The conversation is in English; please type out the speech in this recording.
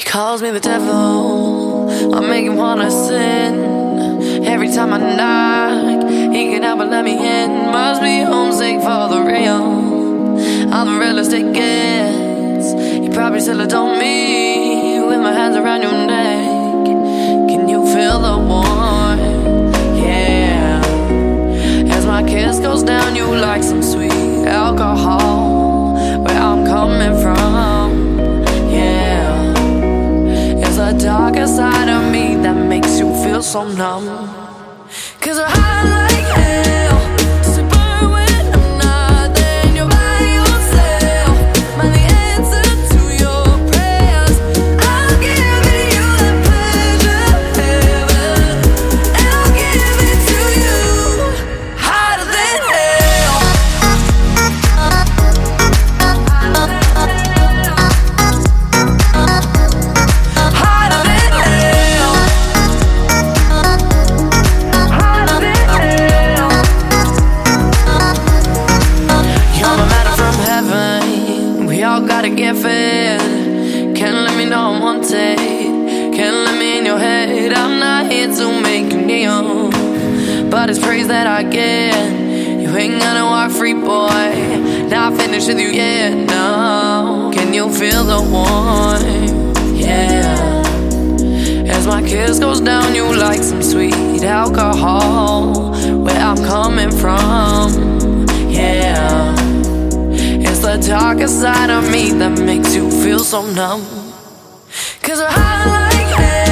calls me the devil. I make him wanna sin. Every time I knock, he can help but let me in. Must be homesick for the real. I'm the realest it gets. You probably still adore me you feel so numb. Cause we're high like hell. Gotta get fed. Can't let me know I'm wanted. Can't let me in your head. I'm not here to make you kneel. But it's praise that I get. You ain't gonna walk free, boy. Not finished with you yet, no. Can you feel the warmth? Yeah. As my kiss goes down, you like some sweet alcohol. Where I'm coming from, darker side of me that makes you feel so numb. Cause we're high like hell.